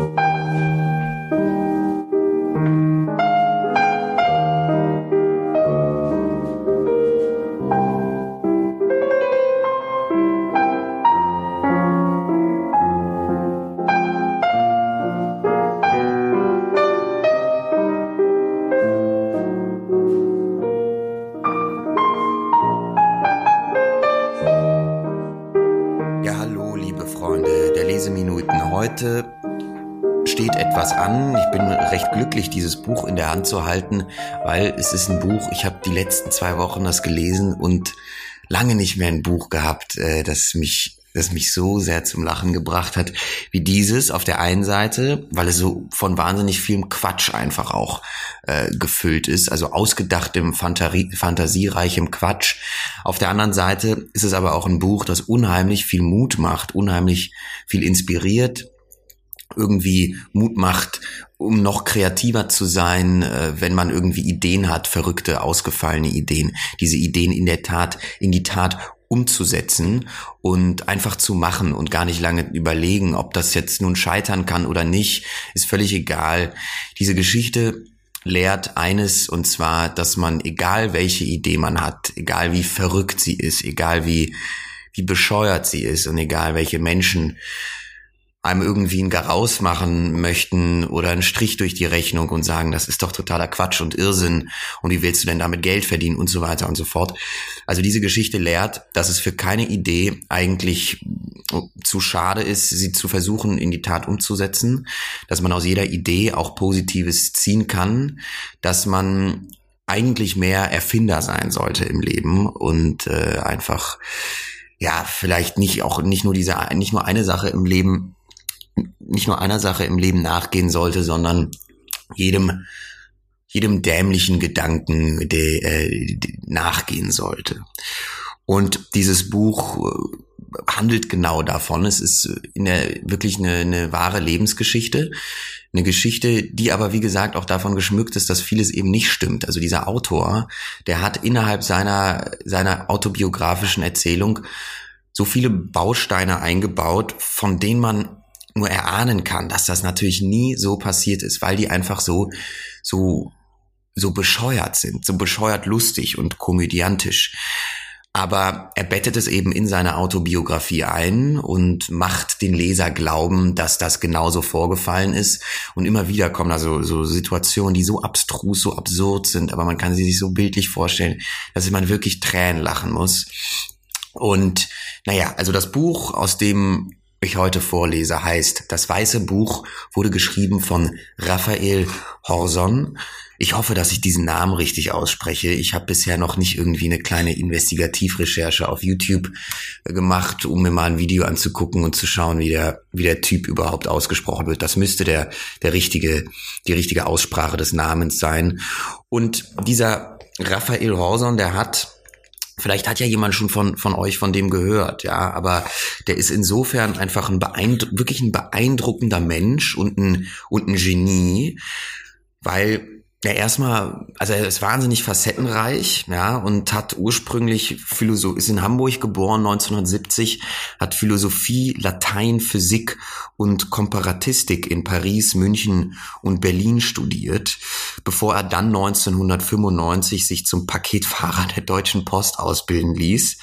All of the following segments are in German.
heute etwas an. Ich bin recht glücklich, dieses Buch in der Hand zu halten, weil es ist ein Buch, ich habe die letzten zwei Wochen das gelesen und lange nicht mehr ein Buch gehabt, äh, das mich das mich so sehr zum Lachen gebracht hat, wie dieses auf der einen Seite, weil es so von wahnsinnig vielem Quatsch einfach auch äh, gefüllt ist, also ausgedachtem, Fantasie, fantasiereichem Quatsch. Auf der anderen Seite ist es aber auch ein Buch, das unheimlich viel Mut macht, unheimlich viel inspiriert, irgendwie Mut macht, um noch kreativer zu sein, äh, wenn man irgendwie Ideen hat, verrückte, ausgefallene Ideen, diese Ideen in der Tat, in die Tat umzusetzen und einfach zu machen und gar nicht lange überlegen, ob das jetzt nun scheitern kann oder nicht, ist völlig egal. Diese Geschichte lehrt eines und zwar, dass man, egal welche Idee man hat, egal wie verrückt sie ist, egal wie, wie bescheuert sie ist und egal welche Menschen einem irgendwie ein Garaus machen möchten oder einen Strich durch die Rechnung und sagen, das ist doch totaler Quatsch und Irrsinn und wie willst du denn damit Geld verdienen und so weiter und so fort. Also diese Geschichte lehrt, dass es für keine Idee eigentlich zu schade ist, sie zu versuchen in die Tat umzusetzen, dass man aus jeder Idee auch Positives ziehen kann, dass man eigentlich mehr Erfinder sein sollte im Leben und äh, einfach ja vielleicht nicht auch nicht nur diese nicht nur eine Sache im Leben nicht nur einer Sache im Leben nachgehen sollte, sondern jedem jedem dämlichen Gedanken de, äh, de nachgehen sollte. Und dieses Buch äh, handelt genau davon. Es ist in der wirklich eine, eine wahre Lebensgeschichte, eine Geschichte, die aber wie gesagt auch davon geschmückt ist, dass vieles eben nicht stimmt. Also dieser Autor, der hat innerhalb seiner seiner autobiografischen Erzählung so viele Bausteine eingebaut, von denen man nur erahnen kann, dass das natürlich nie so passiert ist, weil die einfach so, so, so bescheuert sind, so bescheuert lustig und komödiantisch. Aber er bettet es eben in seine Autobiografie ein und macht den Leser glauben, dass das genauso vorgefallen ist. Und immer wieder kommen also so Situationen, die so abstrus, so absurd sind, aber man kann sie sich so bildlich vorstellen, dass man wirklich Tränen lachen muss. Und naja, also das Buch, aus dem ich heute vorlese, heißt Das Weiße Buch wurde geschrieben von Raphael Horson. Ich hoffe, dass ich diesen Namen richtig ausspreche. Ich habe bisher noch nicht irgendwie eine kleine Investigativrecherche auf YouTube äh, gemacht, um mir mal ein Video anzugucken und zu schauen, wie der, wie der Typ überhaupt ausgesprochen wird. Das müsste der, der richtige, die richtige Aussprache des Namens sein. Und dieser Raphael Horson, der hat Vielleicht hat ja jemand schon von, von euch von dem gehört, ja, aber der ist insofern einfach ein wirklich ein beeindruckender Mensch und ein, und ein Genie, weil ja, erstmal, also er ist wahnsinnig facettenreich, ja, und hat ursprünglich Philosoph ist in Hamburg geboren, 1970, hat Philosophie, Latein, Physik und Komparatistik in Paris, München und Berlin studiert, bevor er dann 1995 sich zum Paketfahrer der Deutschen Post ausbilden ließ.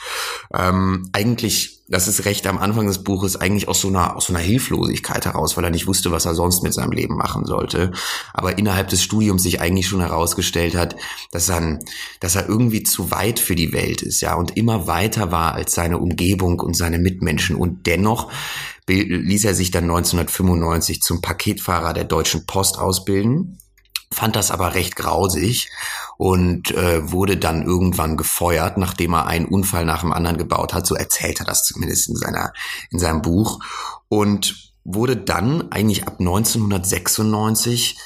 Ähm, eigentlich das ist recht am Anfang des Buches eigentlich aus so einer, aus so einer Hilflosigkeit heraus, weil er nicht wusste, was er sonst mit seinem Leben machen sollte. Aber innerhalb des Studiums sich eigentlich schon herausgestellt hat, dass er, dass er irgendwie zu weit für die Welt ist, ja, und immer weiter war als seine Umgebung und seine Mitmenschen. Und dennoch ließ er sich dann 1995 zum Paketfahrer der Deutschen Post ausbilden fand das aber recht grausig und äh, wurde dann irgendwann gefeuert, nachdem er einen Unfall nach dem anderen gebaut hat. So erzählt er das zumindest in seiner in seinem Buch und wurde dann eigentlich ab 1996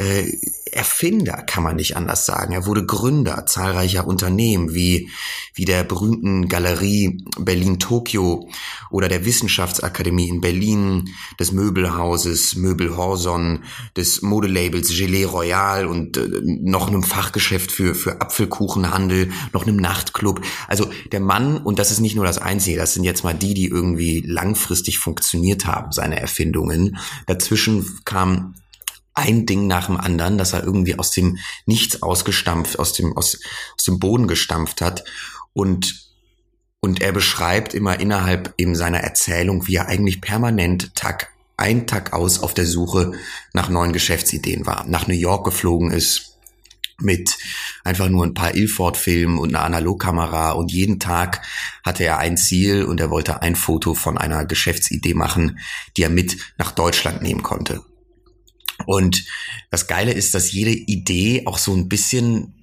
äh, Erfinder, kann man nicht anders sagen. Er wurde Gründer zahlreicher Unternehmen wie, wie der berühmten Galerie Berlin-Tokio oder der Wissenschaftsakademie in Berlin, des Möbelhauses Möbel Horson, des Modelabels Gelee Royal und äh, noch einem Fachgeschäft für, für Apfelkuchenhandel, noch einem Nachtclub. Also der Mann, und das ist nicht nur das Einzige, das sind jetzt mal die, die irgendwie langfristig funktioniert haben, seine Erfindungen. Dazwischen kam ein Ding nach dem anderen, dass er irgendwie aus dem Nichts ausgestampft, aus dem, aus, aus dem Boden gestampft hat. Und, und er beschreibt immer innerhalb eben seiner Erzählung, wie er eigentlich permanent Tag ein Tag aus auf der Suche nach neuen Geschäftsideen war, nach New York geflogen ist, mit einfach nur ein paar Ilford-Filmen und einer Analogkamera und jeden Tag hatte er ein Ziel und er wollte ein Foto von einer Geschäftsidee machen, die er mit nach Deutschland nehmen konnte. Und das Geile ist, dass jede Idee auch so ein bisschen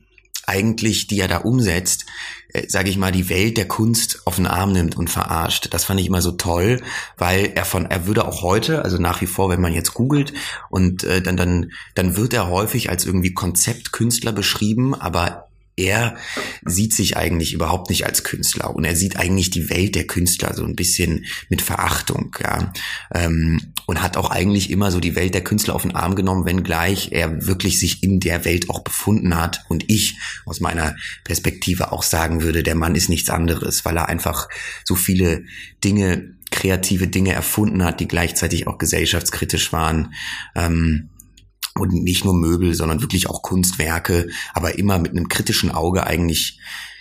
eigentlich, die er da umsetzt, äh, sage ich mal, die Welt der Kunst auf den Arm nimmt und verarscht. Das fand ich immer so toll, weil er von, er würde auch heute, also nach wie vor, wenn man jetzt googelt und äh, dann dann dann wird er häufig als irgendwie Konzeptkünstler beschrieben, aber er sieht sich eigentlich überhaupt nicht als Künstler und er sieht eigentlich die Welt der Künstler so ein bisschen mit Verachtung, ja. Ähm, und hat auch eigentlich immer so die Welt der Künstler auf den Arm genommen, wenngleich er wirklich sich in der Welt auch befunden hat und ich aus meiner Perspektive auch sagen würde, der Mann ist nichts anderes, weil er einfach so viele Dinge, kreative Dinge erfunden hat, die gleichzeitig auch gesellschaftskritisch waren. Ähm, und nicht nur Möbel, sondern wirklich auch Kunstwerke, aber immer mit einem kritischen Auge eigentlich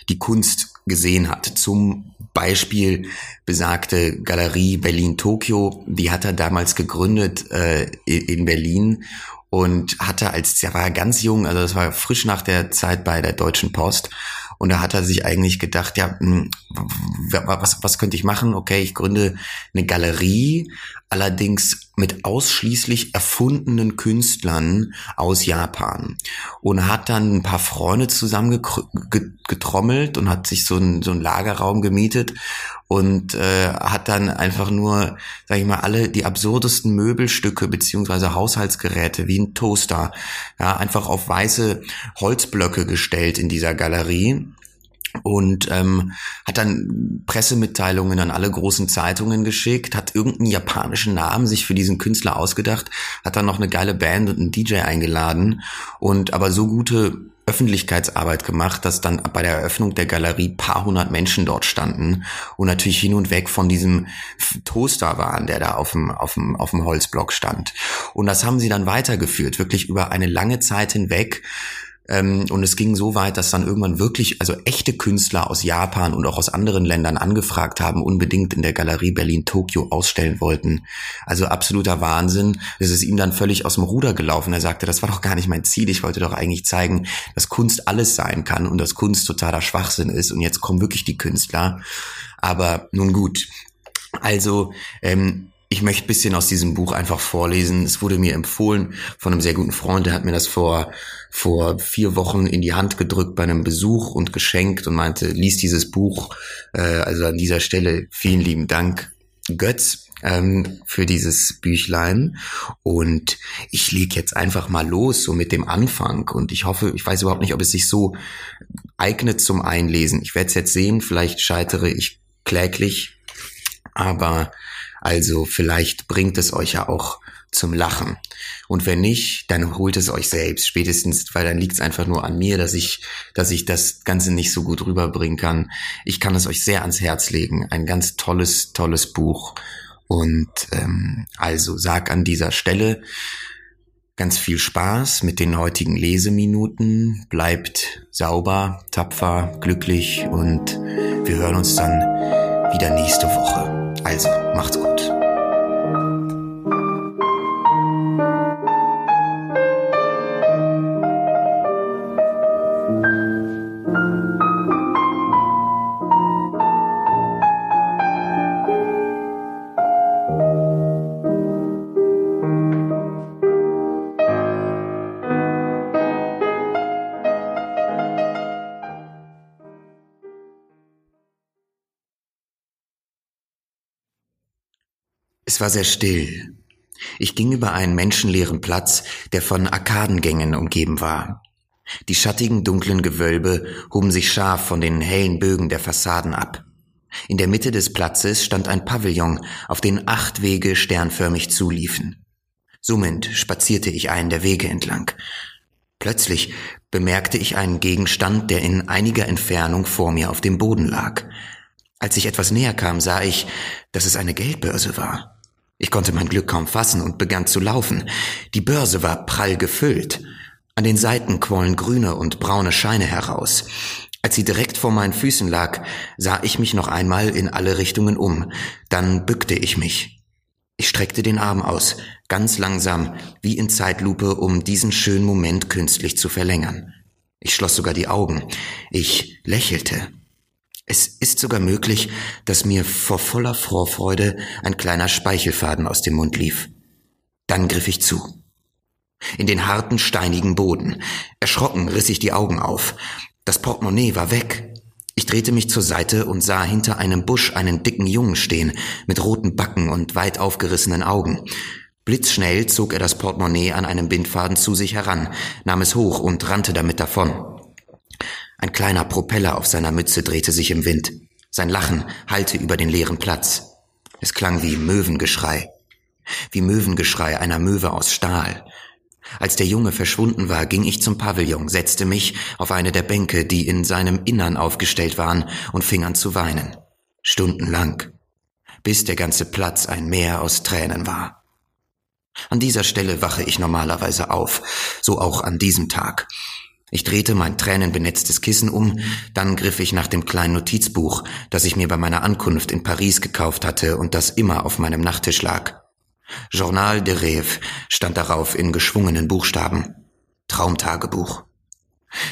die Kunst gesehen hat. Zum Beispiel besagte Galerie Berlin-Tokio, die hat er damals gegründet äh, in Berlin und hatte als, er war ganz jung, also das war frisch nach der Zeit bei der Deutschen Post und da hat er sich eigentlich gedacht, ja, hm, was, was könnte ich machen? Okay, ich gründe eine Galerie, allerdings mit ausschließlich erfundenen Künstlern aus Japan. Und hat dann ein paar Freunde zusammengetrommelt und hat sich so ein, so ein Lagerraum gemietet und äh, hat dann einfach nur, sag ich mal, alle die absurdesten Möbelstücke beziehungsweise Haushaltsgeräte wie ein Toaster, ja, einfach auf weiße Holzblöcke gestellt in dieser Galerie und ähm, hat dann Pressemitteilungen an alle großen Zeitungen geschickt, hat irgendeinen japanischen Namen sich für diesen Künstler ausgedacht, hat dann noch eine geile Band und einen DJ eingeladen und aber so gute Öffentlichkeitsarbeit gemacht, dass dann bei der Eröffnung der Galerie paar hundert Menschen dort standen und natürlich hin und weg von diesem Toaster waren, der da auf dem, auf dem, auf dem Holzblock stand. Und das haben sie dann weitergeführt, wirklich über eine lange Zeit hinweg und es ging so weit, dass dann irgendwann wirklich, also echte Künstler aus Japan und auch aus anderen Ländern angefragt haben, unbedingt in der Galerie Berlin-Tokio ausstellen wollten. Also absoluter Wahnsinn. Es ist ihm dann völlig aus dem Ruder gelaufen. Er sagte, das war doch gar nicht mein Ziel. Ich wollte doch eigentlich zeigen, dass Kunst alles sein kann und dass Kunst totaler Schwachsinn ist. Und jetzt kommen wirklich die Künstler. Aber nun gut. Also ähm, ich möchte bisschen aus diesem Buch einfach vorlesen. Es wurde mir empfohlen von einem sehr guten Freund, der hat mir das vor, vor vier Wochen in die Hand gedrückt bei einem Besuch und geschenkt und meinte, lies dieses Buch. Äh, also an dieser Stelle vielen lieben Dank, Götz, ähm, für dieses Büchlein. Und ich leg jetzt einfach mal los, so mit dem Anfang. Und ich hoffe, ich weiß überhaupt nicht, ob es sich so eignet zum Einlesen. Ich werde es jetzt sehen, vielleicht scheitere ich kläglich. Aber also vielleicht bringt es euch ja auch zum Lachen. Und wenn nicht, dann holt es euch selbst, spätestens, weil dann liegt es einfach nur an mir, dass ich, dass ich das Ganze nicht so gut rüberbringen kann. Ich kann es euch sehr ans Herz legen. Ein ganz tolles, tolles Buch. Und ähm, also sag an dieser Stelle ganz viel Spaß mit den heutigen Leseminuten. Bleibt sauber, tapfer, glücklich und wir hören uns dann wieder nächste Woche. Also, macht's gut. Es war sehr still. Ich ging über einen menschenleeren Platz, der von Arkadengängen umgeben war. Die schattigen dunklen Gewölbe hoben sich scharf von den hellen Bögen der Fassaden ab. In der Mitte des Platzes stand ein Pavillon, auf den acht Wege sternförmig zuliefen. Summend spazierte ich einen der Wege entlang. Plötzlich bemerkte ich einen Gegenstand, der in einiger Entfernung vor mir auf dem Boden lag. Als ich etwas näher kam, sah ich, dass es eine Geldbörse war. Ich konnte mein Glück kaum fassen und begann zu laufen. Die Börse war prall gefüllt. An den Seiten quollen grüne und braune Scheine heraus. Als sie direkt vor meinen Füßen lag, sah ich mich noch einmal in alle Richtungen um. Dann bückte ich mich. Ich streckte den Arm aus, ganz langsam, wie in Zeitlupe, um diesen schönen Moment künstlich zu verlängern. Ich schloss sogar die Augen. Ich lächelte. Es ist sogar möglich, dass mir vor voller Vorfreude ein kleiner Speichelfaden aus dem Mund lief. Dann griff ich zu. In den harten, steinigen Boden. Erschrocken riss ich die Augen auf. Das Portemonnaie war weg. Ich drehte mich zur Seite und sah hinter einem Busch einen dicken Jungen stehen, mit roten Backen und weit aufgerissenen Augen. Blitzschnell zog er das Portemonnaie an einem Bindfaden zu sich heran, nahm es hoch und rannte damit davon. Ein kleiner Propeller auf seiner Mütze drehte sich im Wind. Sein Lachen hallte über den leeren Platz. Es klang wie Möwengeschrei. Wie Möwengeschrei einer Möwe aus Stahl. Als der Junge verschwunden war, ging ich zum Pavillon, setzte mich auf eine der Bänke, die in seinem Innern aufgestellt waren, und fing an zu weinen. Stundenlang. Bis der ganze Platz ein Meer aus Tränen war. An dieser Stelle wache ich normalerweise auf, so auch an diesem Tag. Ich drehte mein tränenbenetztes Kissen um, dann griff ich nach dem kleinen Notizbuch, das ich mir bei meiner Ankunft in Paris gekauft hatte und das immer auf meinem Nachttisch lag. Journal de Rêve stand darauf in geschwungenen Buchstaben. Traumtagebuch.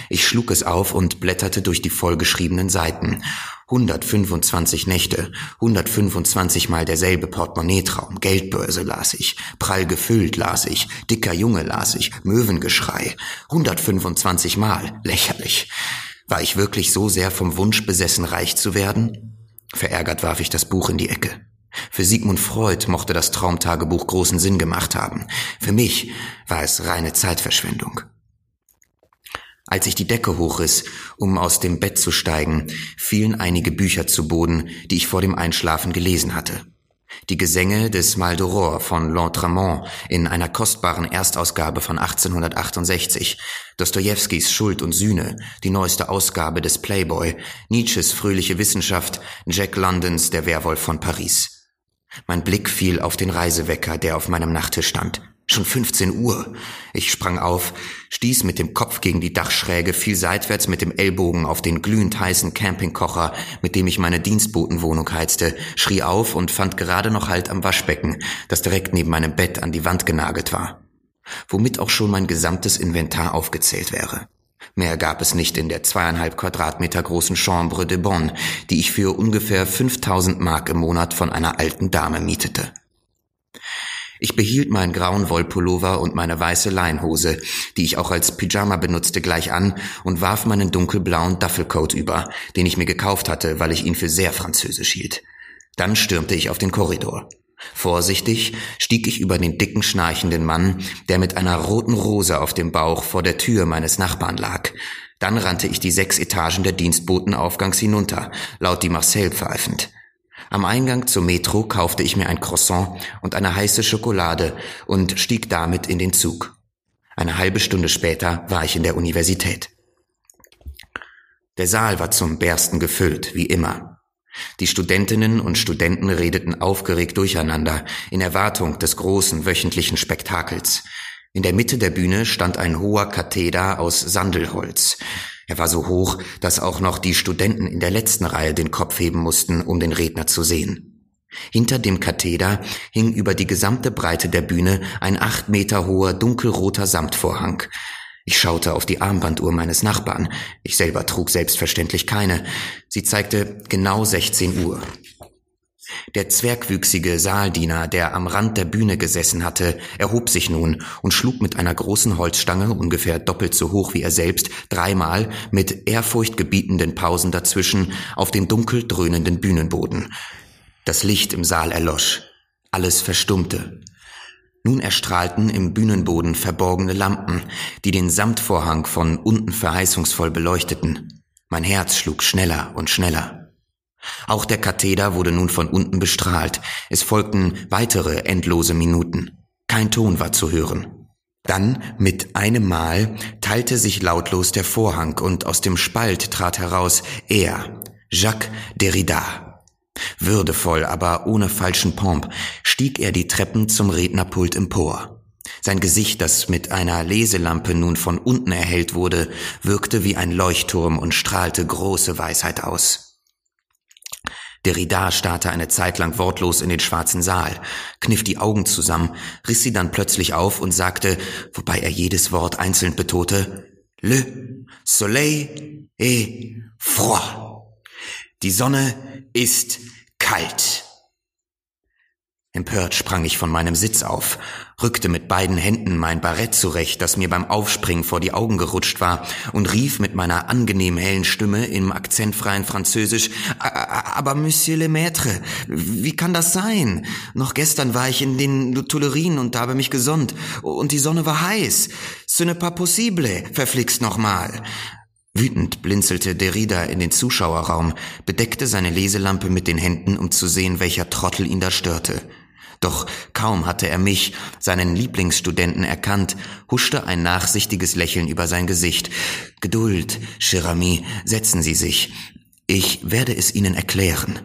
Ich schlug es auf und blätterte durch die vollgeschriebenen Seiten. 125 Nächte, 125 mal derselbe Portemonnaie-Traum, Geldbörse las ich, prall gefüllt las ich, dicker Junge las ich, Möwengeschrei. 125 mal, lächerlich. War ich wirklich so sehr vom Wunsch besessen, reich zu werden? Verärgert warf ich das Buch in die Ecke. Für Sigmund Freud mochte das Traumtagebuch großen Sinn gemacht haben. Für mich war es reine Zeitverschwendung. Als ich die Decke hochriss, um aus dem Bett zu steigen, fielen einige Bücher zu Boden, die ich vor dem Einschlafen gelesen hatte. Die Gesänge des Mal d'Aurore von L'Entremont in einer kostbaren Erstausgabe von 1868, Dostojewskis Schuld und Sühne, die neueste Ausgabe des Playboy, Nietzsches Fröhliche Wissenschaft, Jack Londons Der Werwolf von Paris. Mein Blick fiel auf den Reisewecker, der auf meinem Nachttisch stand. Schon 15 Uhr. Ich sprang auf, stieß mit dem Kopf gegen die Dachschräge, fiel seitwärts mit dem Ellbogen auf den glühend heißen Campingkocher, mit dem ich meine Dienstbotenwohnung heizte, schrie auf und fand gerade noch Halt am Waschbecken, das direkt neben meinem Bett an die Wand genagelt war. Womit auch schon mein gesamtes Inventar aufgezählt wäre. Mehr gab es nicht in der zweieinhalb Quadratmeter großen Chambre de Bonn, die ich für ungefähr 5000 Mark im Monat von einer alten Dame mietete. Ich behielt meinen grauen Wollpullover und meine weiße Leinhose, die ich auch als Pyjama benutzte, gleich an und warf meinen dunkelblauen Duffelcoat über, den ich mir gekauft hatte, weil ich ihn für sehr französisch hielt. Dann stürmte ich auf den Korridor. Vorsichtig stieg ich über den dicken, schnarchenden Mann, der mit einer roten Rose auf dem Bauch vor der Tür meines Nachbarn lag. Dann rannte ich die sechs Etagen der Dienstbotenaufgangs hinunter, laut die Marcel pfeifend. Am Eingang zur Metro kaufte ich mir ein Croissant und eine heiße Schokolade und stieg damit in den Zug. Eine halbe Stunde später war ich in der Universität. Der Saal war zum Bersten gefüllt, wie immer. Die Studentinnen und Studenten redeten aufgeregt durcheinander in Erwartung des großen wöchentlichen Spektakels. In der Mitte der Bühne stand ein hoher Katheder aus Sandelholz. Er war so hoch, dass auch noch die Studenten in der letzten Reihe den Kopf heben mussten, um den Redner zu sehen. Hinter dem Katheder hing über die gesamte Breite der Bühne ein acht Meter hoher dunkelroter Samtvorhang. Ich schaute auf die Armbanduhr meines Nachbarn. Ich selber trug selbstverständlich keine. Sie zeigte genau 16 Uhr. Der zwergwüchsige Saaldiener, der am Rand der Bühne gesessen hatte, erhob sich nun und schlug mit einer großen Holzstange, ungefähr doppelt so hoch wie er selbst, dreimal mit ehrfurchtgebietenden Pausen dazwischen auf den dunkel dröhnenden Bühnenboden. Das Licht im Saal erlosch. Alles verstummte. Nun erstrahlten im Bühnenboden verborgene Lampen, die den Samtvorhang von unten verheißungsvoll beleuchteten. Mein Herz schlug schneller und schneller. Auch der Katheder wurde nun von unten bestrahlt. Es folgten weitere endlose Minuten. Kein Ton war zu hören. Dann, mit einem Mal, teilte sich lautlos der Vorhang und aus dem Spalt trat heraus er, Jacques Derrida. Würdevoll, aber ohne falschen Pomp, stieg er die Treppen zum Rednerpult empor. Sein Gesicht, das mit einer Leselampe nun von unten erhellt wurde, wirkte wie ein Leuchtturm und strahlte große Weisheit aus. Derrida starrte eine Zeit lang wortlos in den schwarzen Saal, kniff die Augen zusammen, riss sie dann plötzlich auf und sagte, wobei er jedes Wort einzeln betonte, Le Soleil est froid. Die Sonne ist kalt. Empört sprang ich von meinem Sitz auf, rückte mit beiden Händen mein Barett zurecht, das mir beim Aufspringen vor die Augen gerutscht war, und rief mit meiner angenehm hellen Stimme im akzentfreien Französisch, aber Monsieur le Maître, wie kann das sein? Noch gestern war ich in den Tuilerien und habe mich gesonnt, und die Sonne war heiß. Ce n'est pas possible, verflixt nochmal. Wütend blinzelte Derrida in den Zuschauerraum, bedeckte seine Leselampe mit den Händen, um zu sehen, welcher Trottel ihn da störte. Doch kaum hatte er mich, seinen Lieblingsstudenten, erkannt, huschte ein nachsichtiges Lächeln über sein Gesicht. Geduld, cher ami, setzen Sie sich. Ich werde es Ihnen erklären.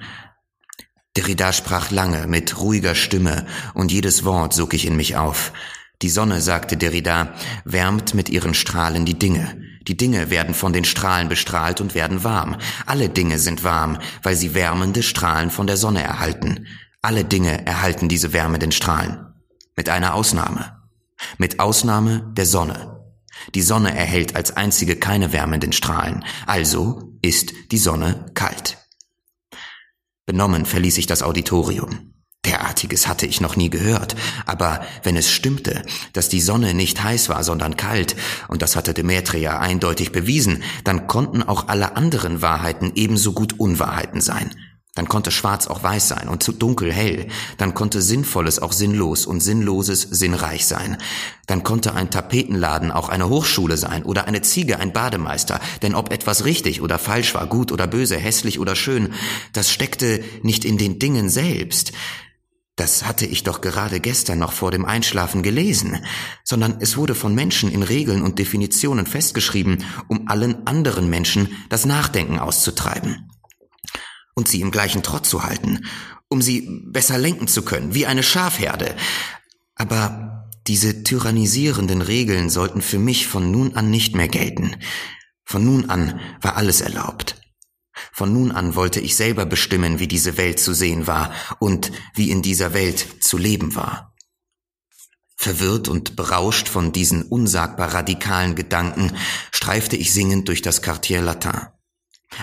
Derrida sprach lange, mit ruhiger Stimme, und jedes Wort sog ich in mich auf. Die Sonne, sagte Derrida, wärmt mit ihren Strahlen die Dinge. Die Dinge werden von den Strahlen bestrahlt und werden warm. Alle Dinge sind warm, weil sie wärmende Strahlen von der Sonne erhalten. Alle Dinge erhalten diese wärmenden Strahlen. Mit einer Ausnahme. Mit Ausnahme der Sonne. Die Sonne erhält als einzige keine wärmenden Strahlen. Also ist die Sonne kalt. Benommen verließ ich das Auditorium. Derartiges hatte ich noch nie gehört. Aber wenn es stimmte, dass die Sonne nicht heiß war, sondern kalt, und das hatte Demetria eindeutig bewiesen, dann konnten auch alle anderen Wahrheiten ebenso gut Unwahrheiten sein. Dann konnte schwarz auch weiß sein und zu dunkel hell. Dann konnte Sinnvolles auch sinnlos und Sinnloses sinnreich sein. Dann konnte ein Tapetenladen auch eine Hochschule sein oder eine Ziege ein Bademeister. Denn ob etwas richtig oder falsch war, gut oder böse, hässlich oder schön, das steckte nicht in den Dingen selbst. Das hatte ich doch gerade gestern noch vor dem Einschlafen gelesen, sondern es wurde von Menschen in Regeln und Definitionen festgeschrieben, um allen anderen Menschen das Nachdenken auszutreiben und sie im gleichen Trott zu halten, um sie besser lenken zu können, wie eine Schafherde. Aber diese tyrannisierenden Regeln sollten für mich von nun an nicht mehr gelten. Von nun an war alles erlaubt. Von nun an wollte ich selber bestimmen, wie diese Welt zu sehen war und wie in dieser Welt zu leben war. Verwirrt und berauscht von diesen unsagbar radikalen Gedanken streifte ich singend durch das Quartier Latin.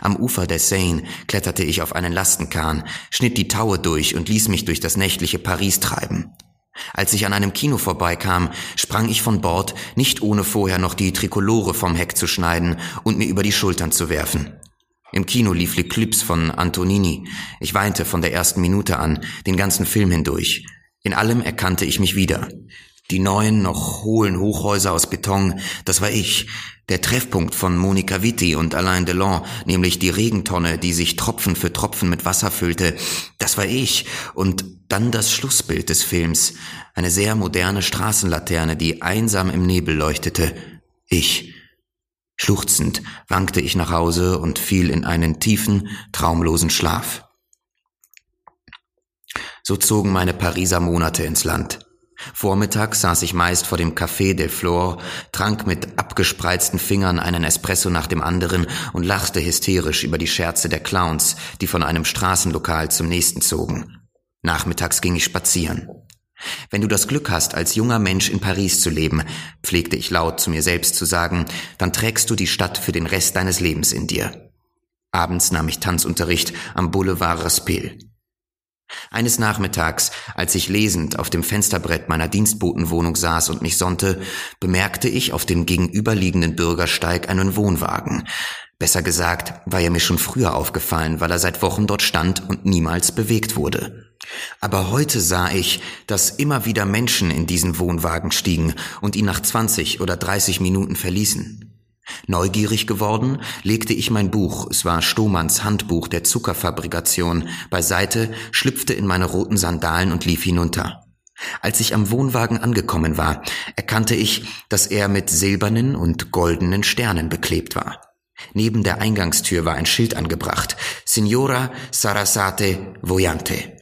Am Ufer der Seine kletterte ich auf einen Lastenkahn, schnitt die Taue durch und ließ mich durch das nächtliche Paris treiben. Als ich an einem Kino vorbeikam, sprang ich von Bord, nicht ohne vorher noch die Trikolore vom Heck zu schneiden und mir über die Schultern zu werfen. Im Kino lief L'Eclipse von Antonini. Ich weinte von der ersten Minute an, den ganzen Film hindurch. In allem erkannte ich mich wieder. Die neuen, noch hohlen Hochhäuser aus Beton, das war ich. Der Treffpunkt von Monica Vitti und Alain Delon, nämlich die Regentonne, die sich Tropfen für Tropfen mit Wasser füllte, das war ich. Und dann das Schlussbild des Films, eine sehr moderne Straßenlaterne, die einsam im Nebel leuchtete. Ich. Schluchzend wankte ich nach Hause und fiel in einen tiefen, traumlosen Schlaf. So zogen meine Pariser Monate ins Land. Vormittags saß ich meist vor dem Café de Flore, trank mit abgespreizten Fingern einen Espresso nach dem anderen und lachte hysterisch über die Scherze der Clowns, die von einem Straßenlokal zum nächsten zogen. Nachmittags ging ich spazieren. Wenn du das Glück hast, als junger Mensch in Paris zu leben, pflegte ich laut zu mir selbst zu sagen, dann trägst du die Stadt für den Rest deines Lebens in dir. Abends nahm ich Tanzunterricht am Boulevard Raspel. Eines Nachmittags, als ich lesend auf dem Fensterbrett meiner Dienstbotenwohnung saß und mich sonnte, bemerkte ich auf dem gegenüberliegenden Bürgersteig einen Wohnwagen. Besser gesagt, war er mir schon früher aufgefallen, weil er seit Wochen dort stand und niemals bewegt wurde. Aber heute sah ich, dass immer wieder Menschen in diesen Wohnwagen stiegen und ihn nach 20 oder 30 Minuten verließen. Neugierig geworden, legte ich mein Buch, es war Stohmanns Handbuch der Zuckerfabrikation, beiseite, schlüpfte in meine roten Sandalen und lief hinunter. Als ich am Wohnwagen angekommen war, erkannte ich, dass er mit silbernen und goldenen Sternen beklebt war. Neben der Eingangstür war ein Schild angebracht. Signora Sarasate Voyante.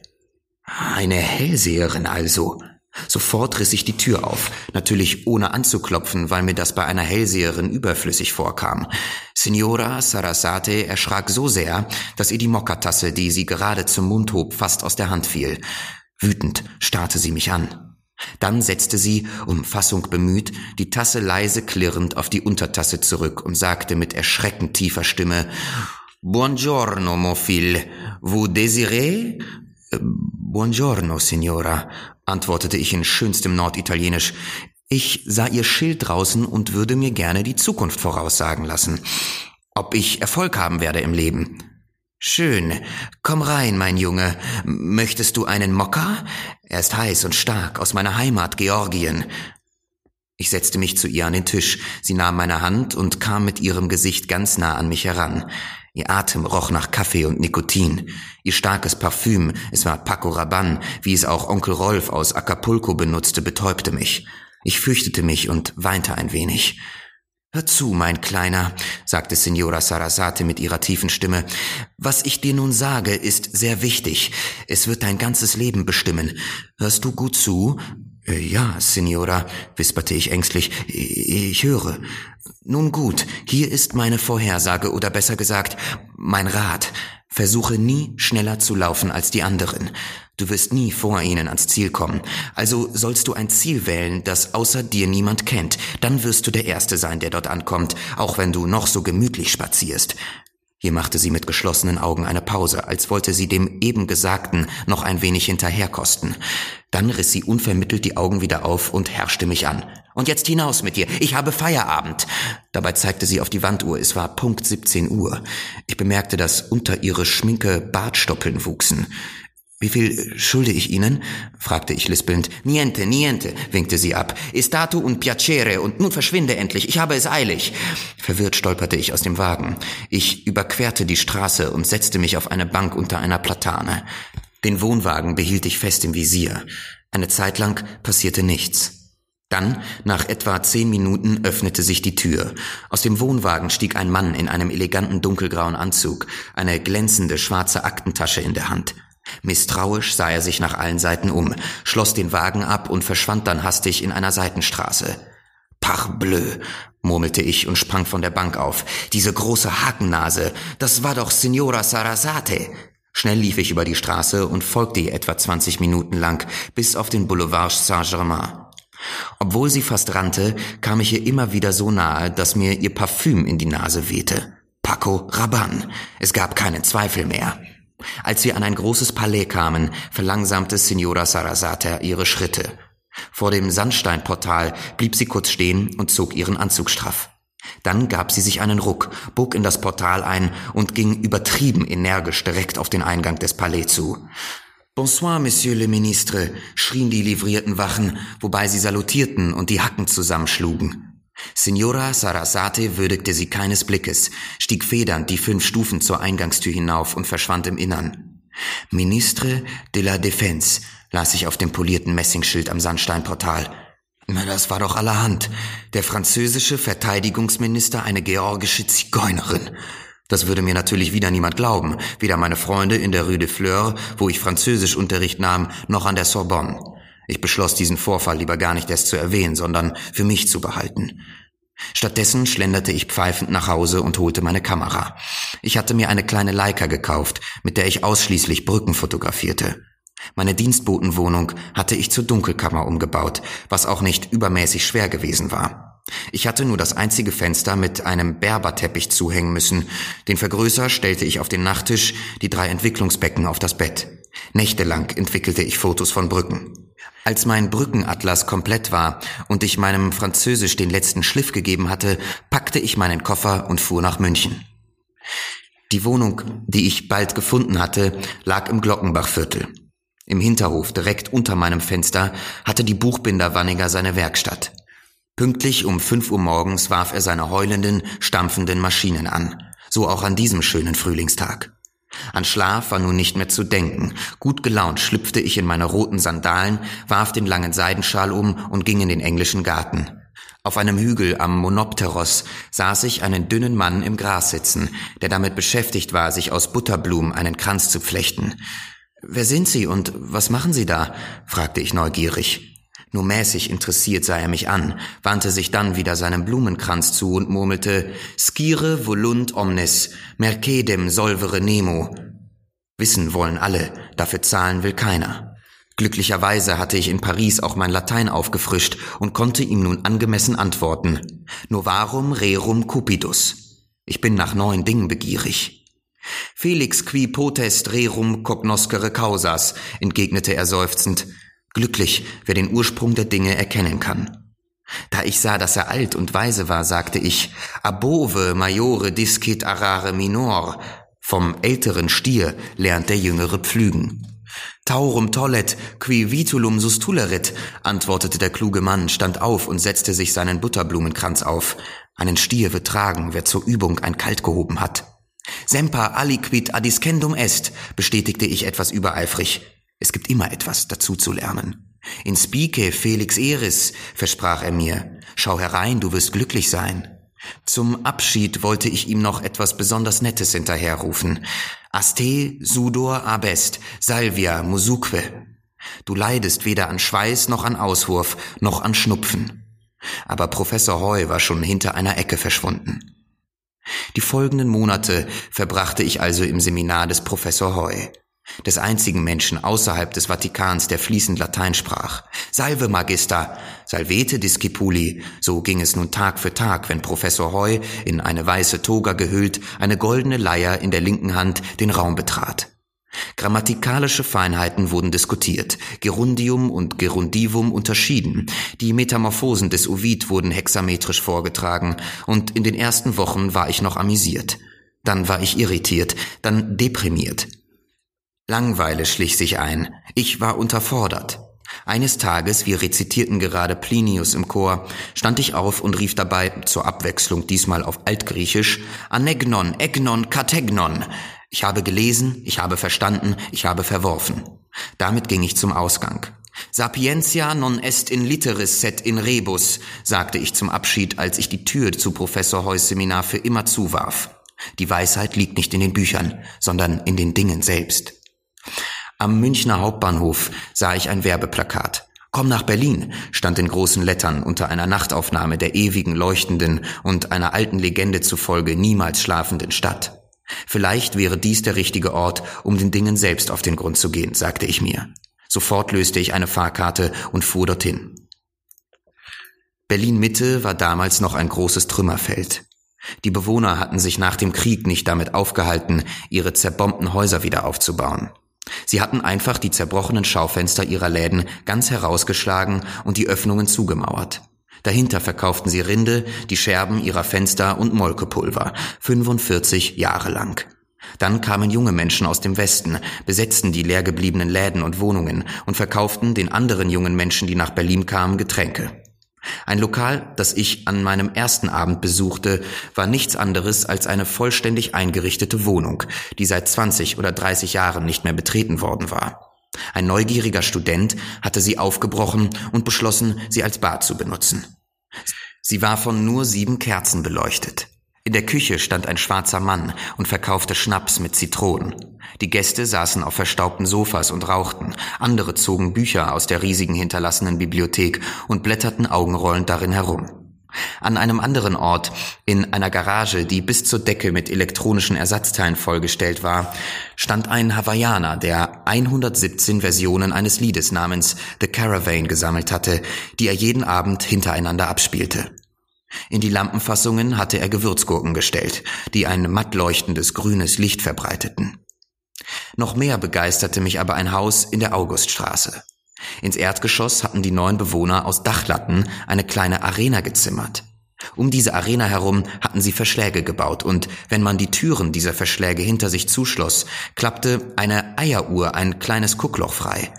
Eine Hellseherin also. Sofort riss ich die Tür auf, natürlich ohne anzuklopfen, weil mir das bei einer Hellseherin überflüssig vorkam. Signora Sarasate erschrak so sehr, dass ihr die Mokkatasse, die sie gerade zum Mund hob, fast aus der Hand fiel. Wütend starrte sie mich an. Dann setzte sie, um Fassung bemüht, die Tasse leise klirrend auf die Untertasse zurück und sagte mit erschreckend tiefer Stimme Buongiorno, mon fil. Vous désirez? Buongiorno, Signora, antwortete ich in schönstem Norditalienisch. Ich sah ihr Schild draußen und würde mir gerne die Zukunft voraussagen lassen. Ob ich Erfolg haben werde im Leben. Schön. Komm rein, mein Junge. Möchtest du einen Mokka? Er ist heiß und stark, aus meiner Heimat Georgien. Ich setzte mich zu ihr an den Tisch. Sie nahm meine Hand und kam mit ihrem Gesicht ganz nah an mich heran. Ihr Atem roch nach Kaffee und Nikotin. Ihr starkes Parfüm, es war Paco Rabanne, wie es auch Onkel Rolf aus Acapulco benutzte, betäubte mich. Ich fürchtete mich und weinte ein wenig. Hör zu, mein Kleiner, sagte Signora Sarasate mit ihrer tiefen Stimme. Was ich dir nun sage, ist sehr wichtig. Es wird dein ganzes Leben bestimmen. Hörst du gut zu? Äh, ja, Signora, wisperte ich ängstlich. Ich höre. Nun gut, hier ist meine Vorhersage oder besser gesagt, mein Rat. Versuche nie schneller zu laufen als die anderen. Du wirst nie vor ihnen ans Ziel kommen. Also sollst du ein Ziel wählen, das außer dir niemand kennt. Dann wirst du der Erste sein, der dort ankommt, auch wenn du noch so gemütlich spazierst. Hier machte sie mit geschlossenen Augen eine Pause, als wollte sie dem eben Gesagten noch ein wenig hinterherkosten. Dann riss sie unvermittelt die Augen wieder auf und herrschte mich an. Und jetzt hinaus mit dir. Ich habe Feierabend. Dabei zeigte sie auf die Wanduhr. Es war Punkt 17 Uhr. Ich bemerkte, dass unter ihre Schminke Bartstoppeln wuchsen. Wie viel schulde ich Ihnen? fragte ich lispelnd. Niente, niente, winkte sie ab. Estato un piacere und nun verschwinde endlich, ich habe es eilig. Verwirrt stolperte ich aus dem Wagen. Ich überquerte die Straße und setzte mich auf eine Bank unter einer Platane. Den Wohnwagen behielt ich fest im Visier. Eine Zeit lang passierte nichts. Dann, nach etwa zehn Minuten, öffnete sich die Tür. Aus dem Wohnwagen stieg ein Mann in einem eleganten dunkelgrauen Anzug, eine glänzende schwarze Aktentasche in der Hand. Misstrauisch sah er sich nach allen Seiten um, schloss den Wagen ab und verschwand dann hastig in einer Seitenstraße. Parbleu, murmelte ich und sprang von der Bank auf. Diese große Hakennase, das war doch Signora Sarasate. Schnell lief ich über die Straße und folgte ihr etwa 20 Minuten lang bis auf den Boulevard Saint-Germain. Obwohl sie fast rannte, kam ich ihr immer wieder so nahe, dass mir ihr Parfüm in die Nase wehte. Paco Rabanne. Es gab keinen Zweifel mehr. Als wir an ein großes Palais kamen, verlangsamte Signora Sarasate ihre Schritte. Vor dem Sandsteinportal blieb sie kurz stehen und zog ihren Anzug straff. Dann gab sie sich einen Ruck, bog in das Portal ein und ging übertrieben energisch direkt auf den Eingang des Palais zu. Bonsoir, Monsieur le Ministre, schrien die livrierten Wachen, wobei sie salutierten und die Hacken zusammenschlugen. Signora Sarasate würdigte sie keines Blickes, stieg federnd die fünf Stufen zur Eingangstür hinauf und verschwand im Innern. Ministre de la Défense las ich auf dem polierten Messingschild am Sandsteinportal. Na, das war doch allerhand. Der französische Verteidigungsminister eine georgische Zigeunerin. Das würde mir natürlich wieder niemand glauben, weder meine Freunde in der Rue de Fleur, wo ich Französischunterricht nahm, noch an der Sorbonne. Ich beschloss, diesen Vorfall lieber gar nicht erst zu erwähnen, sondern für mich zu behalten. Stattdessen schlenderte ich pfeifend nach Hause und holte meine Kamera. Ich hatte mir eine kleine Leica gekauft, mit der ich ausschließlich Brücken fotografierte. Meine Dienstbotenwohnung hatte ich zur Dunkelkammer umgebaut, was auch nicht übermäßig schwer gewesen war. Ich hatte nur das einzige Fenster mit einem Berberteppich zuhängen müssen. Den Vergrößer stellte ich auf den Nachttisch, die drei Entwicklungsbecken auf das Bett. Nächtelang entwickelte ich Fotos von Brücken. Als mein Brückenatlas komplett war und ich meinem Französisch den letzten Schliff gegeben hatte, packte ich meinen Koffer und fuhr nach München. Die Wohnung, die ich bald gefunden hatte, lag im Glockenbachviertel. Im Hinterhof, direkt unter meinem Fenster, hatte die Buchbinderwanniger seine Werkstatt. Pünktlich um fünf Uhr morgens warf er seine heulenden, stampfenden Maschinen an. So auch an diesem schönen Frühlingstag. An Schlaf war nun nicht mehr zu denken. Gut gelaunt schlüpfte ich in meine roten Sandalen, warf den langen Seidenschal um und ging in den englischen Garten. Auf einem Hügel am Monopteros saß ich einen dünnen Mann im Gras sitzen, der damit beschäftigt war, sich aus Butterblumen einen Kranz zu flechten. Wer sind Sie und was machen Sie da? fragte ich neugierig. Nur mäßig interessiert sah er mich an, wandte sich dann wieder seinem Blumenkranz zu und murmelte Scire volunt omnes, mercedem solvere nemo. Wissen wollen alle, dafür zahlen will keiner. Glücklicherweise hatte ich in Paris auch mein Latein aufgefrischt und konnte ihm nun angemessen antworten. Novarum rerum cupidus. Ich bin nach neuen Dingen begierig. Felix qui potest rerum cognoscere causas, entgegnete er seufzend. Glücklich, wer den Ursprung der Dinge erkennen kann. Da ich sah, dass er alt und weise war, sagte ich, above majore discit arare minor. Vom älteren Stier lernt der Jüngere pflügen. Taurum tollet, qui vitulum sustulerit, antwortete der kluge Mann, stand auf und setzte sich seinen Butterblumenkranz auf. Einen Stier wird tragen, wer zur Übung ein Kalt gehoben hat. Semper aliquid adiscendum est, bestätigte ich etwas übereifrig. Es gibt immer etwas dazu zu lernen. In spice Felix Eris, versprach er mir. Schau herein, du wirst glücklich sein. Zum Abschied wollte ich ihm noch etwas besonders Nettes hinterherrufen. Aste sudor abest, salvia musuque. Du leidest weder an Schweiß noch an Auswurf, noch an Schnupfen. Aber Professor Hoy war schon hinter einer Ecke verschwunden. Die folgenden Monate verbrachte ich also im Seminar des Professor Hoy des einzigen Menschen außerhalb des Vatikans, der fließend Latein sprach. Salve Magister, salvete discipuli, so ging es nun Tag für Tag, wenn Professor Hoy, in eine weiße Toga gehüllt, eine goldene Leier in der linken Hand den Raum betrat. Grammatikalische Feinheiten wurden diskutiert, Gerundium und Gerundivum unterschieden, die Metamorphosen des Ovid wurden hexametrisch vorgetragen, und in den ersten Wochen war ich noch amüsiert. Dann war ich irritiert, dann deprimiert. Langweile schlich sich ein. Ich war unterfordert. Eines Tages, wir rezitierten gerade Plinius im Chor, stand ich auf und rief dabei, zur Abwechslung diesmal auf Altgriechisch, Anegnon, Egnon, Kategnon. Ich habe gelesen, ich habe verstanden, ich habe verworfen. Damit ging ich zum Ausgang. Sapientia non est in literis set in rebus, sagte ich zum Abschied, als ich die Tür zu Professor Heuss Seminar für immer zuwarf. Die Weisheit liegt nicht in den Büchern, sondern in den Dingen selbst. Am Münchner Hauptbahnhof sah ich ein Werbeplakat. Komm nach Berlin stand in großen Lettern unter einer Nachtaufnahme der ewigen leuchtenden und einer alten Legende zufolge niemals schlafenden Stadt. Vielleicht wäre dies der richtige Ort, um den Dingen selbst auf den Grund zu gehen, sagte ich mir. Sofort löste ich eine Fahrkarte und fuhr dorthin. Berlin Mitte war damals noch ein großes Trümmerfeld. Die Bewohner hatten sich nach dem Krieg nicht damit aufgehalten, ihre zerbombten Häuser wieder aufzubauen. Sie hatten einfach die zerbrochenen Schaufenster ihrer Läden ganz herausgeschlagen und die Öffnungen zugemauert. Dahinter verkauften sie Rinde, die Scherben ihrer Fenster und Molkepulver, 45 Jahre lang. Dann kamen junge Menschen aus dem Westen, besetzten die leergebliebenen Läden und Wohnungen und verkauften den anderen jungen Menschen, die nach Berlin kamen, Getränke. Ein Lokal, das ich an meinem ersten Abend besuchte, war nichts anderes als eine vollständig eingerichtete Wohnung, die seit 20 oder 30 Jahren nicht mehr betreten worden war. Ein neugieriger Student hatte sie aufgebrochen und beschlossen, sie als Bad zu benutzen. Sie war von nur sieben Kerzen beleuchtet. In der Küche stand ein schwarzer Mann und verkaufte Schnaps mit Zitronen. Die Gäste saßen auf verstaubten Sofas und rauchten, andere zogen Bücher aus der riesigen hinterlassenen Bibliothek und blätterten augenrollend darin herum. An einem anderen Ort, in einer Garage, die bis zur Decke mit elektronischen Ersatzteilen vollgestellt war, stand ein Hawaiianer, der 117 Versionen eines Liedes namens The Caravan gesammelt hatte, die er jeden Abend hintereinander abspielte. In die Lampenfassungen hatte er Gewürzgurken gestellt, die ein matt leuchtendes grünes Licht verbreiteten. Noch mehr begeisterte mich aber ein Haus in der Auguststraße. Ins Erdgeschoss hatten die neuen Bewohner aus Dachlatten eine kleine Arena gezimmert. Um diese Arena herum hatten sie Verschläge gebaut und wenn man die Türen dieser Verschläge hinter sich zuschloss, klappte eine Eieruhr ein kleines Guckloch frei.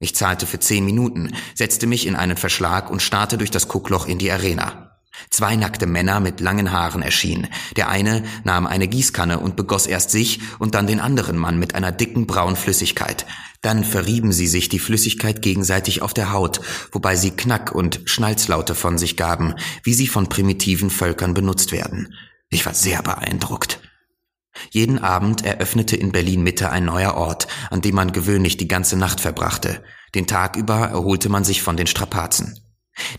Ich zahlte für zehn Minuten, setzte mich in einen Verschlag und starrte durch das Guckloch in die Arena. Zwei nackte Männer mit langen Haaren erschienen. Der eine nahm eine Gießkanne und begoss erst sich und dann den anderen Mann mit einer dicken braunen Flüssigkeit. Dann verrieben sie sich die Flüssigkeit gegenseitig auf der Haut, wobei sie Knack- und Schnalzlaute von sich gaben, wie sie von primitiven Völkern benutzt werden. Ich war sehr beeindruckt. Jeden Abend eröffnete in Berlin Mitte ein neuer Ort, an dem man gewöhnlich die ganze Nacht verbrachte. Den Tag über erholte man sich von den Strapazen.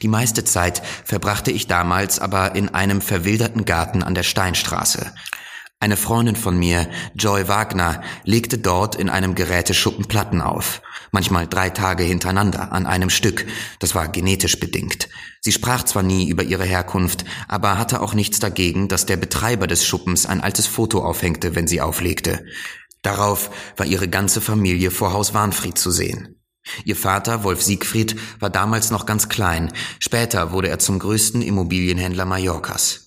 Die meiste Zeit verbrachte ich damals aber in einem verwilderten Garten an der Steinstraße. Eine Freundin von mir, Joy Wagner, legte dort in einem Geräteschuppen Platten auf, manchmal drei Tage hintereinander an einem Stück, das war genetisch bedingt. Sie sprach zwar nie über ihre Herkunft, aber hatte auch nichts dagegen, dass der Betreiber des Schuppens ein altes Foto aufhängte, wenn sie auflegte. Darauf war ihre ganze Familie vor Haus Warnfried zu sehen. Ihr Vater, Wolf Siegfried, war damals noch ganz klein, später wurde er zum größten Immobilienhändler Mallorcas.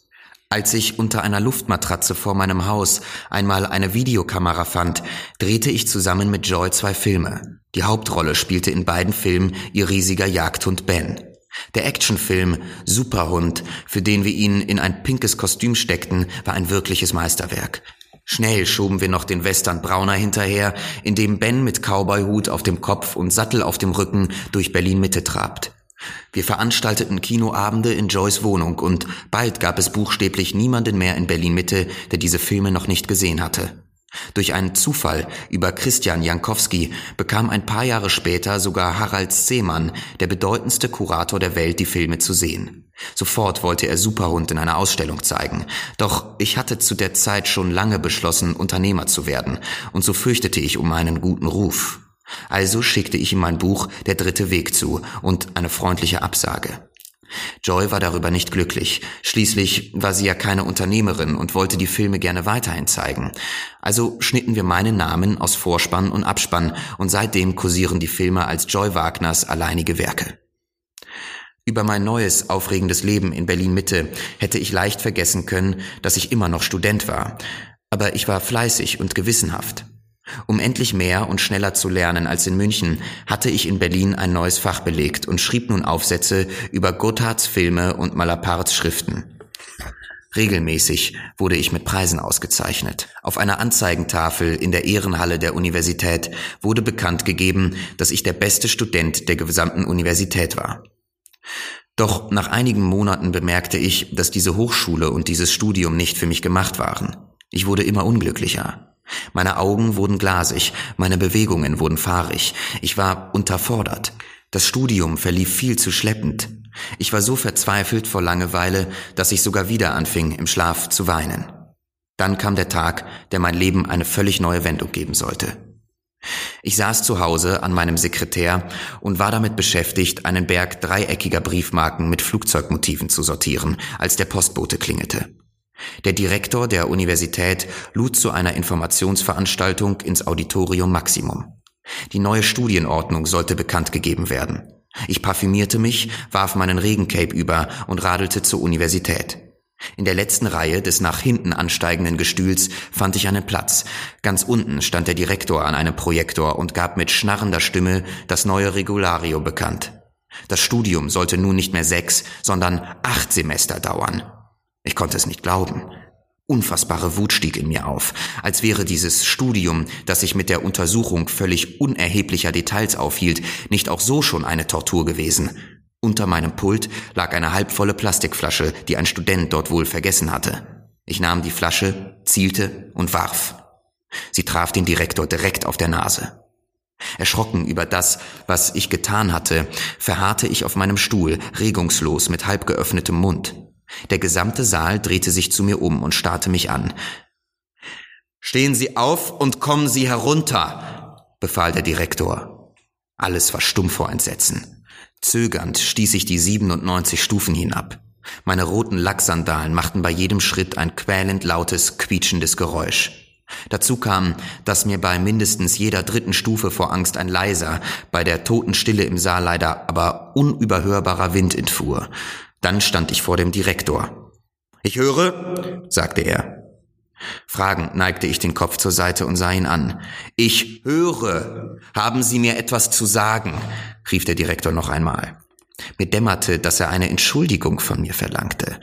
Als ich unter einer Luftmatratze vor meinem Haus einmal eine Videokamera fand, drehte ich zusammen mit Joy zwei Filme. Die Hauptrolle spielte in beiden Filmen ihr riesiger Jagdhund Ben. Der Actionfilm Superhund, für den wir ihn in ein pinkes Kostüm steckten, war ein wirkliches Meisterwerk. Schnell schoben wir noch den Western Brauner hinterher, in dem Ben mit Cowboyhut auf dem Kopf und Sattel auf dem Rücken durch Berlin Mitte trabt. Wir veranstalteten Kinoabende in Joys Wohnung und bald gab es buchstäblich niemanden mehr in Berlin Mitte, der diese Filme noch nicht gesehen hatte. Durch einen Zufall über Christian Jankowski bekam ein paar Jahre später sogar Harald Seemann, der bedeutendste Kurator der Welt, die Filme zu sehen. Sofort wollte er Superhund in einer Ausstellung zeigen. Doch ich hatte zu der Zeit schon lange beschlossen, Unternehmer zu werden, und so fürchtete ich um meinen guten Ruf. Also schickte ich ihm mein Buch Der dritte Weg zu und eine freundliche Absage. Joy war darüber nicht glücklich. Schließlich war sie ja keine Unternehmerin und wollte die Filme gerne weiterhin zeigen. Also schnitten wir meinen Namen aus Vorspann und Abspann und seitdem kursieren die Filme als Joy Wagners alleinige Werke. Über mein neues, aufregendes Leben in Berlin Mitte hätte ich leicht vergessen können, dass ich immer noch Student war. Aber ich war fleißig und gewissenhaft. Um endlich mehr und schneller zu lernen als in München, hatte ich in Berlin ein neues Fach belegt und schrieb nun Aufsätze über Gotthards Filme und Malaparts Schriften. Regelmäßig wurde ich mit Preisen ausgezeichnet. Auf einer Anzeigentafel in der Ehrenhalle der Universität wurde bekannt gegeben, dass ich der beste Student der gesamten Universität war. Doch nach einigen Monaten bemerkte ich, dass diese Hochschule und dieses Studium nicht für mich gemacht waren. Ich wurde immer unglücklicher. Meine Augen wurden glasig, meine Bewegungen wurden fahrig, ich war unterfordert. Das Studium verlief viel zu schleppend. Ich war so verzweifelt vor Langeweile, dass ich sogar wieder anfing, im Schlaf zu weinen. Dann kam der Tag, der mein Leben eine völlig neue Wendung geben sollte. Ich saß zu Hause an meinem Sekretär und war damit beschäftigt, einen Berg dreieckiger Briefmarken mit Flugzeugmotiven zu sortieren, als der Postbote klingelte. Der Direktor der Universität lud zu einer Informationsveranstaltung ins Auditorium Maximum. Die neue Studienordnung sollte bekannt gegeben werden. Ich parfümierte mich, warf meinen Regencape über und radelte zur Universität. In der letzten Reihe des nach hinten ansteigenden Gestühls fand ich einen Platz. Ganz unten stand der Direktor an einem Projektor und gab mit schnarrender Stimme das neue Regulario bekannt. Das Studium sollte nun nicht mehr sechs, sondern acht Semester dauern. Ich konnte es nicht glauben. Unfassbare Wut stieg in mir auf, als wäre dieses Studium, das sich mit der Untersuchung völlig unerheblicher Details aufhielt, nicht auch so schon eine Tortur gewesen. Unter meinem Pult lag eine halbvolle Plastikflasche, die ein Student dort wohl vergessen hatte. Ich nahm die Flasche, zielte und warf. Sie traf den Direktor direkt auf der Nase. Erschrocken über das, was ich getan hatte, verharrte ich auf meinem Stuhl, regungslos mit halb geöffnetem Mund. Der gesamte Saal drehte sich zu mir um und starrte mich an. Stehen Sie auf und kommen Sie herunter, befahl der Direktor. Alles war stumm vor Entsetzen. Zögernd stieß ich die 97 Stufen hinab. Meine roten Lacksandalen machten bei jedem Schritt ein quälend lautes, quietschendes Geräusch. Dazu kam, dass mir bei mindestens jeder dritten Stufe vor Angst ein leiser, bei der toten Stille im Saal leider aber unüberhörbarer Wind entfuhr. Dann stand ich vor dem Direktor. Ich höre, sagte er. Fragend neigte ich den Kopf zur Seite und sah ihn an. Ich höre. Haben Sie mir etwas zu sagen? rief der Direktor noch einmal. Mir dämmerte, dass er eine Entschuldigung von mir verlangte.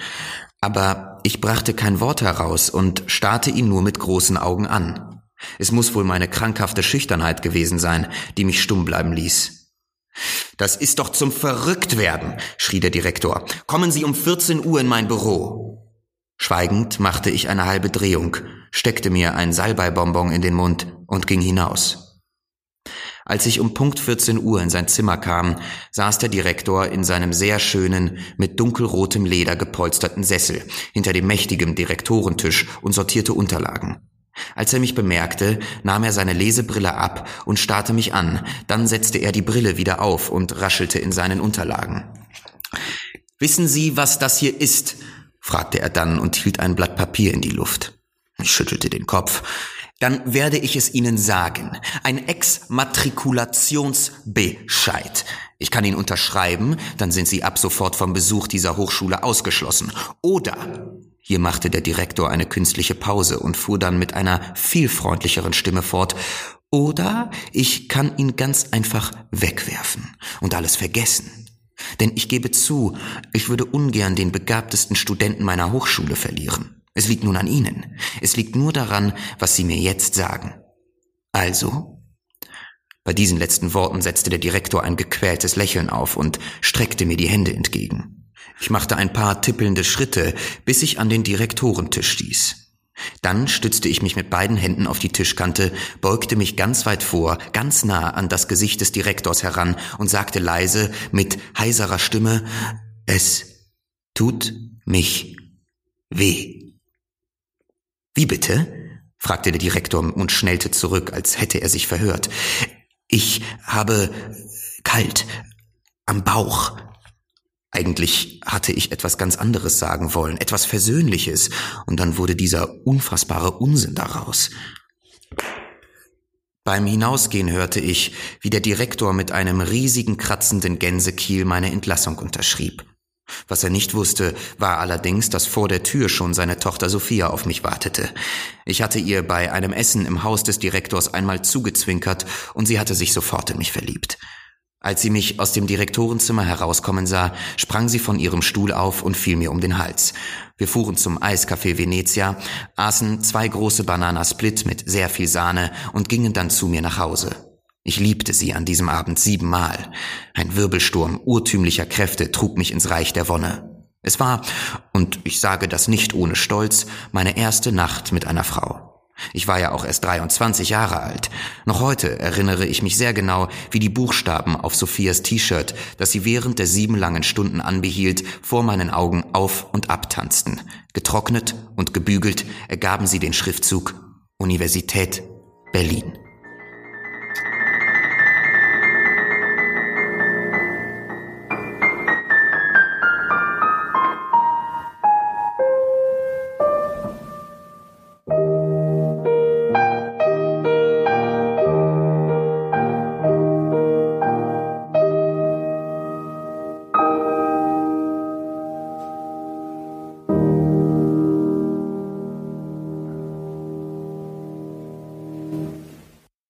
Aber ich brachte kein Wort heraus und starrte ihn nur mit großen Augen an. Es muss wohl meine krankhafte Schüchternheit gewesen sein, die mich stumm bleiben ließ. Das ist doch zum Verrücktwerden, schrie der Direktor. Kommen Sie um 14 Uhr in mein Büro. Schweigend machte ich eine halbe Drehung, steckte mir ein Salbeibonbon in den Mund und ging hinaus. Als ich um Punkt 14 Uhr in sein Zimmer kam, saß der Direktor in seinem sehr schönen, mit dunkelrotem Leder gepolsterten Sessel hinter dem mächtigen Direktorentisch und sortierte Unterlagen. Als er mich bemerkte, nahm er seine Lesebrille ab und starrte mich an, dann setzte er die Brille wieder auf und raschelte in seinen Unterlagen. Wissen Sie, was das hier ist? Fragte er dann und hielt ein Blatt Papier in die Luft. Ich schüttelte den Kopf. Dann werde ich es Ihnen sagen. Ein Exmatrikulationsbescheid. Ich kann ihn unterschreiben, dann sind Sie ab sofort vom Besuch dieser Hochschule ausgeschlossen. Oder hier machte der Direktor eine künstliche Pause und fuhr dann mit einer viel freundlicheren Stimme fort. Oder ich kann ihn ganz einfach wegwerfen und alles vergessen. Denn ich gebe zu, ich würde ungern den begabtesten Studenten meiner Hochschule verlieren. Es liegt nun an Ihnen. Es liegt nur daran, was Sie mir jetzt sagen. Also? Bei diesen letzten Worten setzte der Direktor ein gequältes Lächeln auf und streckte mir die Hände entgegen. Ich machte ein paar tippelnde Schritte, bis ich an den Direktorentisch stieß. Dann stützte ich mich mit beiden Händen auf die Tischkante, beugte mich ganz weit vor, ganz nah an das Gesicht des Direktors heran und sagte leise, mit heiserer Stimme, es tut mich weh. Wie bitte? fragte der Direktor und schnellte zurück, als hätte er sich verhört. Ich habe kalt am Bauch, eigentlich hatte ich etwas ganz anderes sagen wollen, etwas Versöhnliches, und dann wurde dieser unfassbare Unsinn daraus. Beim Hinausgehen hörte ich, wie der Direktor mit einem riesigen kratzenden Gänsekiel meine Entlassung unterschrieb. Was er nicht wusste, war allerdings, dass vor der Tür schon seine Tochter Sophia auf mich wartete. Ich hatte ihr bei einem Essen im Haus des Direktors einmal zugezwinkert und sie hatte sich sofort in mich verliebt. Als sie mich aus dem Direktorenzimmer herauskommen sah, sprang sie von ihrem Stuhl auf und fiel mir um den Hals. Wir fuhren zum Eiscafé Venezia, aßen zwei große Bananasplit mit sehr viel Sahne und gingen dann zu mir nach Hause. Ich liebte sie an diesem Abend siebenmal. Ein Wirbelsturm urtümlicher Kräfte trug mich ins Reich der Wonne. Es war, und ich sage das nicht ohne Stolz, meine erste Nacht mit einer Frau. Ich war ja auch erst 23 Jahre alt. Noch heute erinnere ich mich sehr genau, wie die Buchstaben auf Sophias T-Shirt, das sie während der sieben langen Stunden anbehielt, vor meinen Augen auf und abtanzten. Getrocknet und gebügelt ergaben sie den Schriftzug Universität Berlin.